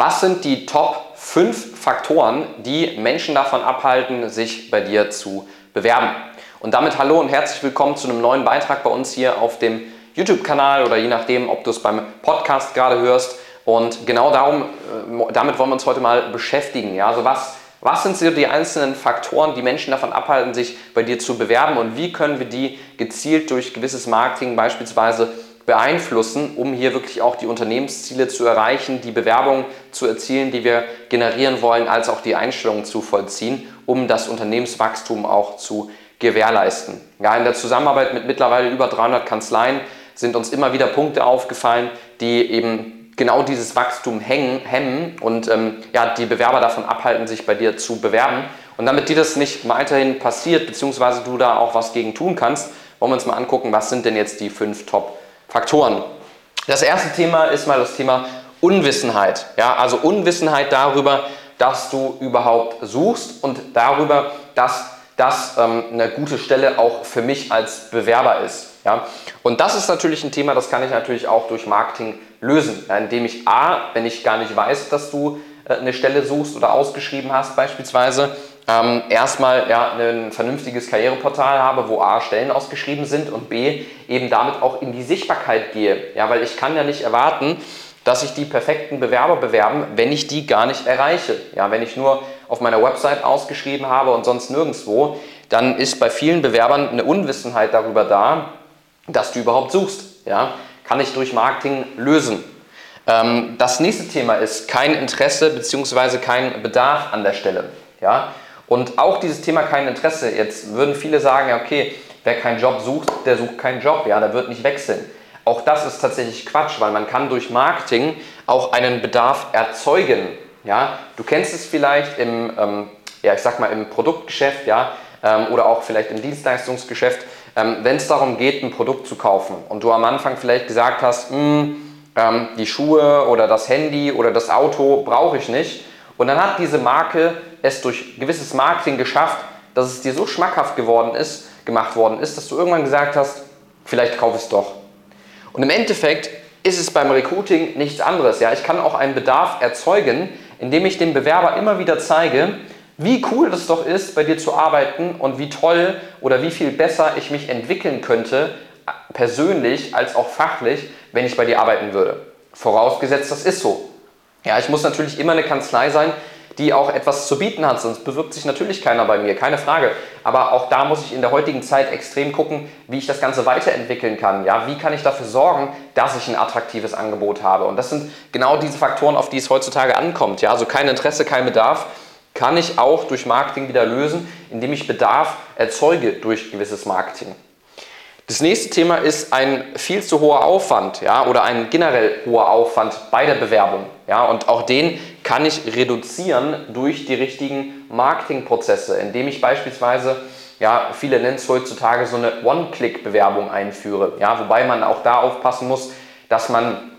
Was sind die Top 5 Faktoren, die Menschen davon abhalten, sich bei dir zu bewerben? Und damit hallo und herzlich willkommen zu einem neuen Beitrag bei uns hier auf dem YouTube-Kanal oder je nachdem, ob du es beim Podcast gerade hörst. Und genau darum, äh, damit wollen wir uns heute mal beschäftigen. Ja, also was, was sind so die einzelnen Faktoren, die Menschen davon abhalten, sich bei dir zu bewerben und wie können wir die gezielt durch gewisses Marketing beispielsweise beeinflussen, um hier wirklich auch die Unternehmensziele zu erreichen, die Bewerbung zu erzielen, die wir generieren wollen, als auch die Einstellungen zu vollziehen, um das Unternehmenswachstum auch zu gewährleisten. Ja, in der Zusammenarbeit mit mittlerweile über 300 Kanzleien sind uns immer wieder Punkte aufgefallen, die eben genau dieses Wachstum hängen, hemmen und ähm, ja, die Bewerber davon abhalten, sich bei dir zu bewerben. Und damit dir das nicht weiterhin passiert, beziehungsweise du da auch was gegen tun kannst, wollen wir uns mal angucken, was sind denn jetzt die fünf Top-Faktoren. Das erste Thema ist mal das Thema Unwissenheit. Ja, also Unwissenheit darüber, dass du überhaupt suchst und darüber, dass das ähm, eine gute Stelle auch für mich als Bewerber ist. Ja? Und das ist natürlich ein Thema, das kann ich natürlich auch durch Marketing lösen, ja, indem ich A, wenn ich gar nicht weiß, dass du äh, eine Stelle suchst oder ausgeschrieben hast beispielsweise, ähm, erstmal ja, ein vernünftiges Karriereportal habe, wo A, Stellen ausgeschrieben sind und B, eben damit auch in die Sichtbarkeit gehe. Ja, weil ich kann ja nicht erwarten, dass sich die perfekten Bewerber bewerben, wenn ich die gar nicht erreiche. Ja, wenn ich nur auf meiner Website ausgeschrieben habe und sonst nirgendwo, dann ist bei vielen Bewerbern eine Unwissenheit darüber da, dass du überhaupt suchst. Ja, kann ich durch Marketing lösen. Ähm, das nächste Thema ist kein Interesse bzw. kein Bedarf an der Stelle. Ja, und auch dieses Thema kein Interesse. Jetzt würden viele sagen, ja, okay, wer keinen Job sucht, der sucht keinen Job. Ja, der wird nicht wechseln. Auch das ist tatsächlich Quatsch, weil man kann durch Marketing auch einen Bedarf erzeugen. Ja, du kennst es vielleicht im, ähm, ja, ich sag mal im Produktgeschäft, ja, ähm, oder auch vielleicht im Dienstleistungsgeschäft, ähm, wenn es darum geht, ein Produkt zu kaufen und du am Anfang vielleicht gesagt hast, hm, ähm, die Schuhe oder das Handy oder das Auto brauche ich nicht. Und dann hat diese Marke es durch gewisses Marketing geschafft, dass es dir so schmackhaft geworden ist, gemacht worden ist, dass du irgendwann gesagt hast, vielleicht kaufe ich es doch. Und im Endeffekt ist es beim Recruiting nichts anderes. Ja? Ich kann auch einen Bedarf erzeugen, indem ich dem Bewerber immer wieder zeige, wie cool das doch ist, bei dir zu arbeiten und wie toll oder wie viel besser ich mich entwickeln könnte, persönlich als auch fachlich, wenn ich bei dir arbeiten würde. Vorausgesetzt, das ist so. Ja, ich muss natürlich immer eine Kanzlei sein, die auch etwas zu bieten hat, sonst bewirbt sich natürlich keiner bei mir, keine Frage. Aber auch da muss ich in der heutigen Zeit extrem gucken, wie ich das Ganze weiterentwickeln kann. Ja, wie kann ich dafür sorgen, dass ich ein attraktives Angebot habe? Und das sind genau diese Faktoren, auf die es heutzutage ankommt. Ja, also kein Interesse, kein Bedarf kann ich auch durch Marketing wieder lösen, indem ich Bedarf erzeuge durch gewisses Marketing. Das nächste Thema ist ein viel zu hoher Aufwand ja, oder ein generell hoher Aufwand bei der Bewerbung. Ja, und auch den kann ich reduzieren durch die richtigen Marketingprozesse, indem ich beispielsweise, ja, viele nennen es heutzutage so eine One-Click-Bewerbung einführe. Ja, wobei man auch da aufpassen muss, dass man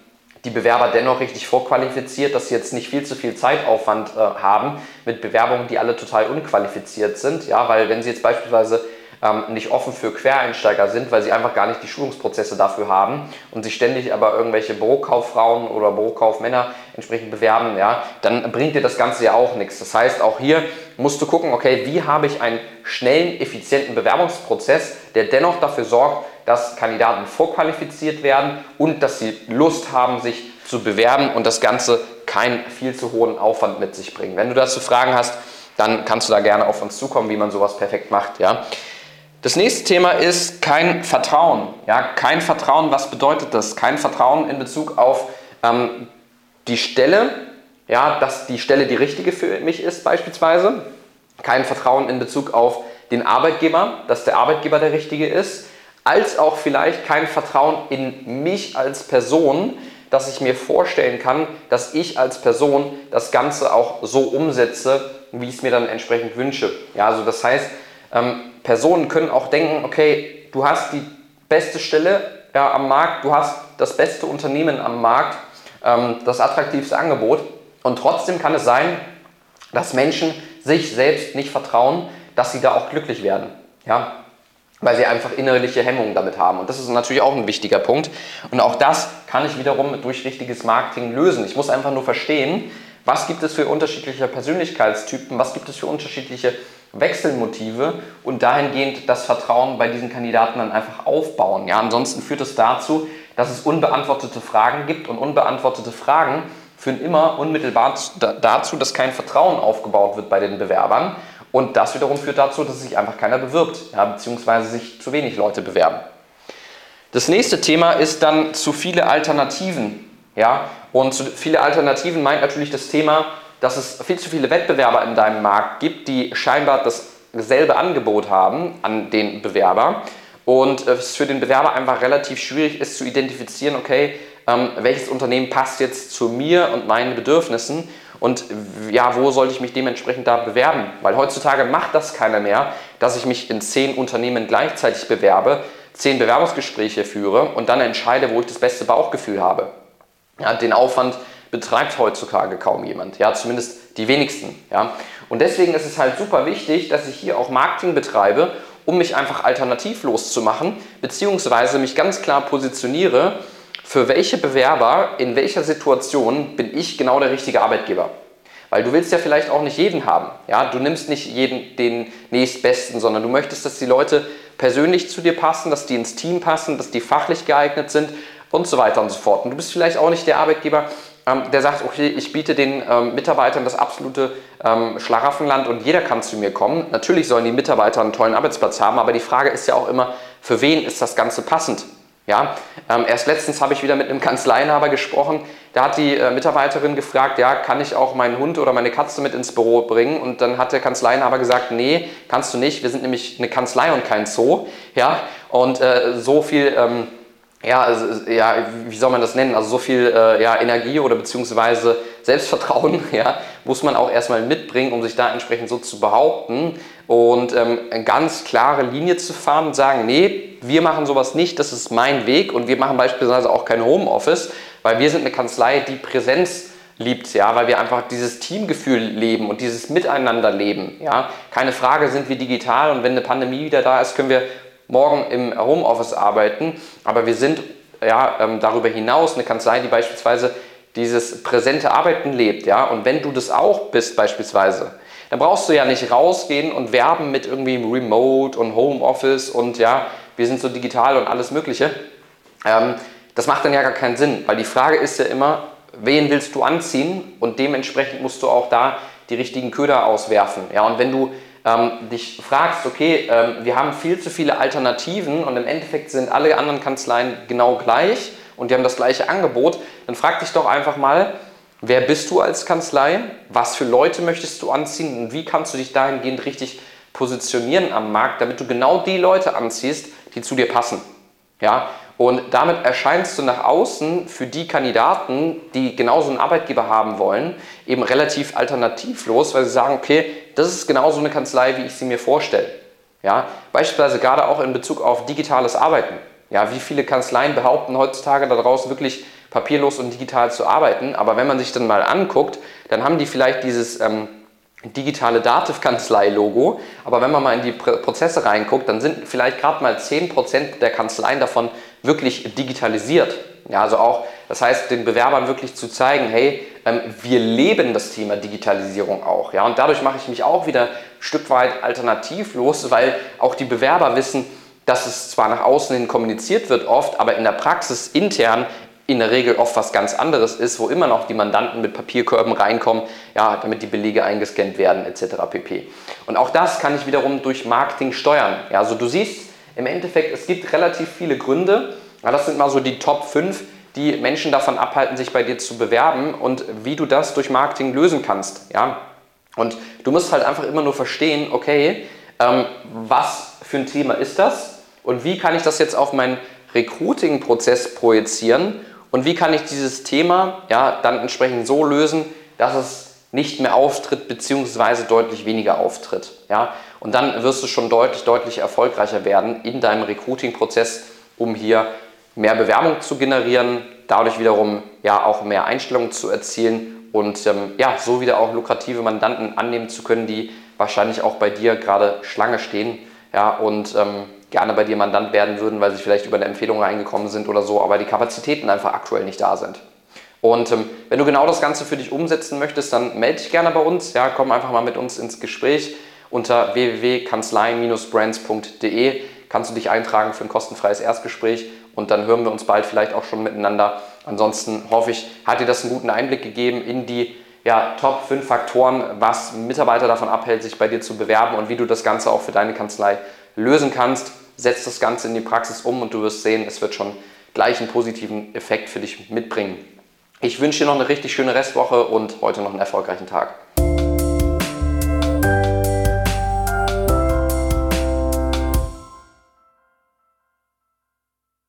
die Bewerber dennoch richtig vorqualifiziert, dass sie jetzt nicht viel zu viel Zeitaufwand äh, haben mit Bewerbungen, die alle total unqualifiziert sind. Ja, weil wenn sie jetzt beispielsweise ähm, nicht offen für Quereinsteiger sind, weil sie einfach gar nicht die Schulungsprozesse dafür haben und sich ständig aber irgendwelche Bürokauffrauen oder Bürokaufmänner entsprechend bewerben, ja, dann bringt dir das Ganze ja auch nichts. Das heißt, auch hier musst du gucken, okay, wie habe ich einen schnellen, effizienten Bewerbungsprozess, der dennoch dafür sorgt, dass Kandidaten vorqualifiziert werden und dass sie Lust haben, sich zu bewerben und das Ganze keinen viel zu hohen Aufwand mit sich bringt. Wenn du dazu Fragen hast, dann kannst du da gerne auf uns zukommen, wie man sowas perfekt macht. Ja? Das nächste Thema ist kein Vertrauen. Ja, kein Vertrauen, was bedeutet das? Kein Vertrauen in Bezug auf ähm, die Stelle, ja, dass die Stelle die richtige für mich ist beispielsweise. Kein Vertrauen in Bezug auf den Arbeitgeber, dass der Arbeitgeber der richtige ist. Als auch vielleicht kein Vertrauen in mich als Person, dass ich mir vorstellen kann, dass ich als Person das Ganze auch so umsetze, wie ich es mir dann entsprechend wünsche. Ja, also das heißt, ähm, Personen können auch denken, okay, du hast die beste Stelle ja, am Markt, du hast das beste Unternehmen am Markt, das attraktivste Angebot und trotzdem kann es sein, dass Menschen sich selbst nicht vertrauen, dass sie da auch glücklich werden. Ja? Weil sie einfach innerliche Hemmungen damit haben. Und das ist natürlich auch ein wichtiger Punkt. Und auch das kann ich wiederum durch richtiges Marketing lösen. Ich muss einfach nur verstehen, Was gibt es für unterschiedliche Persönlichkeitstypen? Was gibt es für unterschiedliche Wechselmotive? Und dahingehend das Vertrauen bei diesen Kandidaten dann einfach aufbauen. Ja, ansonsten führt es dazu, dass es unbeantwortete Fragen gibt und unbeantwortete Fragen führen immer unmittelbar dazu, dass kein Vertrauen aufgebaut wird bei den Bewerbern. Und das wiederum führt dazu, dass sich einfach keiner bewirbt, ja, beziehungsweise sich zu wenig Leute bewerben. Das nächste Thema ist dann zu viele Alternativen. Ja? Und zu viele Alternativen meint natürlich das Thema, dass es viel zu viele Wettbewerber in deinem Markt gibt, die scheinbar dasselbe Angebot haben an den Bewerber und es für den Bewerber einfach relativ schwierig ist zu identifizieren, okay, ähm, welches Unternehmen passt jetzt zu mir und meinen Bedürfnissen und ja, wo sollte ich mich dementsprechend da bewerben? Weil heutzutage macht das keiner mehr, dass ich mich in zehn Unternehmen gleichzeitig bewerbe, zehn Bewerbungsgespräche führe und dann entscheide, wo ich das beste Bauchgefühl habe. Ja, den Aufwand betreibt heutzutage kaum jemand, ja, zumindest die wenigsten. Ja. Und deswegen ist es halt super wichtig, dass ich hier auch Marketing betreibe, um mich einfach alternativlos zu machen, beziehungsweise mich ganz klar positioniere, für welche Bewerber in welcher Situation bin ich genau der richtige Arbeitgeber. Weil du willst ja vielleicht auch nicht jeden haben. Ja? Du nimmst nicht jeden den nächstbesten, sondern du möchtest, dass die Leute persönlich zu dir passen, dass die ins Team passen, dass die fachlich geeignet sind und so weiter und so fort. Und du bist vielleicht auch nicht der Arbeitgeber, der sagt, okay, ich biete den ähm, Mitarbeitern das absolute ähm, Schlaraffenland und jeder kann zu mir kommen. Natürlich sollen die Mitarbeiter einen tollen Arbeitsplatz haben, aber die Frage ist ja auch immer, für wen ist das Ganze passend? Ja, ähm, erst letztens habe ich wieder mit einem Kanzleiinhaber gesprochen. Da hat die äh, Mitarbeiterin gefragt, ja, kann ich auch meinen Hund oder meine Katze mit ins Büro bringen? Und dann hat der Kanzleiinhaber gesagt, nee, kannst du nicht. Wir sind nämlich eine Kanzlei und kein Zoo. Ja, und äh, so viel ähm, ja, also, ja, wie soll man das nennen? Also so viel äh, ja, Energie oder beziehungsweise Selbstvertrauen ja, muss man auch erstmal mitbringen, um sich da entsprechend so zu behaupten und ähm, eine ganz klare Linie zu fahren und sagen, nee, wir machen sowas nicht, das ist mein Weg und wir machen beispielsweise auch kein Homeoffice, weil wir sind eine Kanzlei, die Präsenz liebt, ja, weil wir einfach dieses Teamgefühl leben und dieses Miteinander leben, ja. Keine Frage, sind wir digital und wenn eine Pandemie wieder da ist, können wir morgen im Homeoffice arbeiten, aber wir sind ja, ähm, darüber hinaus eine Kanzlei, die beispielsweise dieses präsente Arbeiten lebt. Ja? Und wenn du das auch bist beispielsweise, dann brauchst du ja nicht rausgehen und werben mit irgendwie Remote und Homeoffice und ja, wir sind so digital und alles Mögliche. Ähm, das macht dann ja gar keinen Sinn, weil die Frage ist ja immer, wen willst du anziehen und dementsprechend musst du auch da die richtigen Köder auswerfen. Ja, und wenn du ähm, dich fragst, okay, ähm, wir haben viel zu viele Alternativen und im Endeffekt sind alle anderen Kanzleien genau gleich und die haben das gleiche Angebot, dann frag dich doch einfach mal, wer bist du als Kanzlei, was für Leute möchtest du anziehen und wie kannst du dich dahingehend richtig positionieren am Markt, damit du genau die Leute anziehst, die zu dir passen. Ja? Und damit erscheinst du nach außen für die Kandidaten, die genauso einen Arbeitgeber haben wollen, eben relativ alternativlos, weil sie sagen, okay, das ist genauso eine Kanzlei, wie ich sie mir vorstelle. Ja, beispielsweise gerade auch in Bezug auf digitales Arbeiten. Ja, wie viele Kanzleien behaupten heutzutage da draußen wirklich papierlos und digital zu arbeiten, aber wenn man sich dann mal anguckt, dann haben die vielleicht dieses ähm, digitale Dativ-Kanzlei-Logo, aber wenn man mal in die Prozesse reinguckt, dann sind vielleicht gerade mal 10% der Kanzleien davon wirklich digitalisiert. Ja, also auch, das heißt, den Bewerbern wirklich zu zeigen, hey, ähm, wir leben das Thema Digitalisierung auch. Ja, und dadurch mache ich mich auch wieder ein Stück weit alternativlos, weil auch die Bewerber wissen, dass es zwar nach außen hin kommuniziert wird oft, aber in der Praxis intern in der Regel oft was ganz anderes ist, wo immer noch die Mandanten mit Papierkörben reinkommen, ja, damit die Belege eingescannt werden etc. pp. Und auch das kann ich wiederum durch Marketing steuern. Ja, also du siehst im Endeffekt, es gibt relativ viele Gründe, ja, das sind mal so die Top 5, die Menschen davon abhalten, sich bei dir zu bewerben und wie du das durch Marketing lösen kannst. Ja? Und du musst halt einfach immer nur verstehen, okay, ähm, was für ein Thema ist das und wie kann ich das jetzt auf meinen Recruiting-Prozess projizieren und wie kann ich dieses Thema ja, dann entsprechend so lösen, dass es nicht mehr auftritt bzw. deutlich weniger auftritt. Ja? Und dann wirst du schon deutlich, deutlich erfolgreicher werden in deinem Recruiting-Prozess, um hier mehr Bewerbung zu generieren, dadurch wiederum ja auch mehr Einstellungen zu erzielen und ähm, ja, so wieder auch lukrative Mandanten annehmen zu können, die wahrscheinlich auch bei dir gerade Schlange stehen ja, und ähm, gerne bei dir Mandant werden würden, weil sie vielleicht über eine Empfehlung reingekommen sind oder so, aber die Kapazitäten einfach aktuell nicht da sind. Und ähm, wenn du genau das Ganze für dich umsetzen möchtest, dann melde dich gerne bei uns. Ja, komm einfach mal mit uns ins Gespräch. Unter www.kanzlei-brands.de kannst du dich eintragen für ein kostenfreies Erstgespräch und dann hören wir uns bald vielleicht auch schon miteinander. Ansonsten hoffe ich, hat dir das einen guten Einblick gegeben in die ja, Top 5 Faktoren, was Mitarbeiter davon abhält, sich bei dir zu bewerben und wie du das Ganze auch für deine Kanzlei lösen kannst. Setz das Ganze in die Praxis um und du wirst sehen, es wird schon gleich einen positiven Effekt für dich mitbringen. Ich wünsche dir noch eine richtig schöne Restwoche und heute noch einen erfolgreichen Tag.